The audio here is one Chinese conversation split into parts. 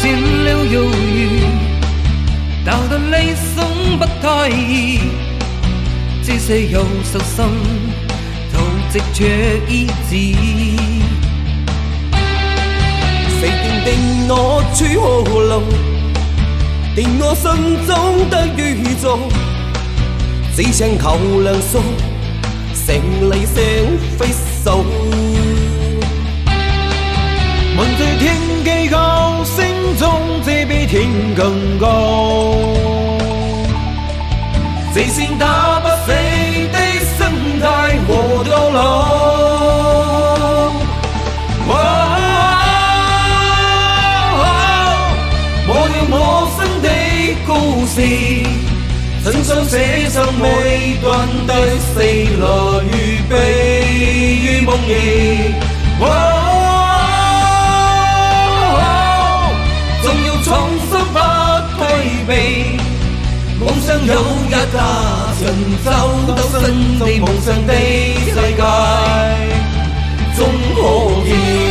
渐了犹豫，到得理想不太易，这些有受心，图藉着意志。谁定定我处何路？定我心中的宇宙，只想求良数，成理想非数。问最天几高，心中这比天更高。这线打不死的心态和堕落。我用我生的故事，亲手写上未断的四来与悲与梦儿。梦想有一架神舟斗身地梦想的世界，终可见。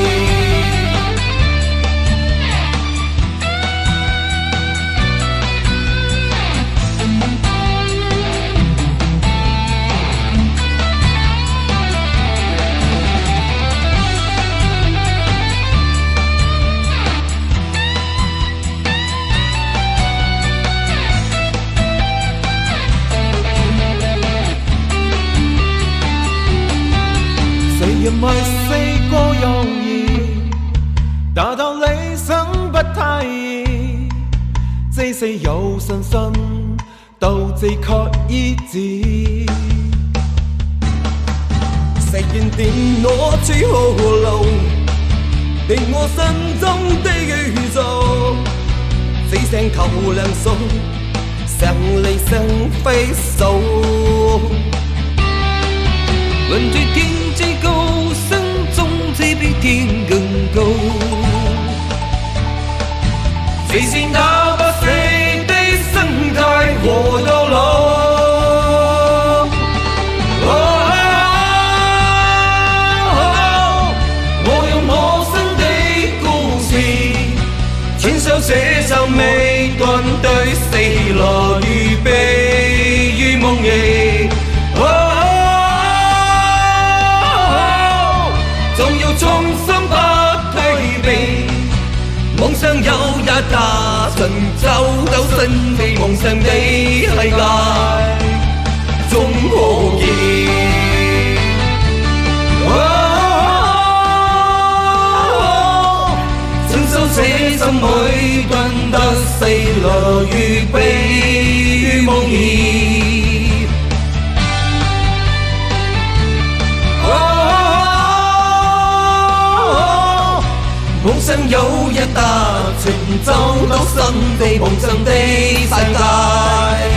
人为四个犹豫，达到理想不太易。这些有信心，斗志却意志。谁人定我处何路？定我心中的宇宙，只想求良数，成理想非数。问最天，天更高。这线打不死的生态和堕落。我用我生的故事，亲手写上未断对四来一架神舟斗身地梦想的世界，终可见。亲手写上每段得四来预备于梦儿。梦想有一搭乘舟到新地梦想的世界，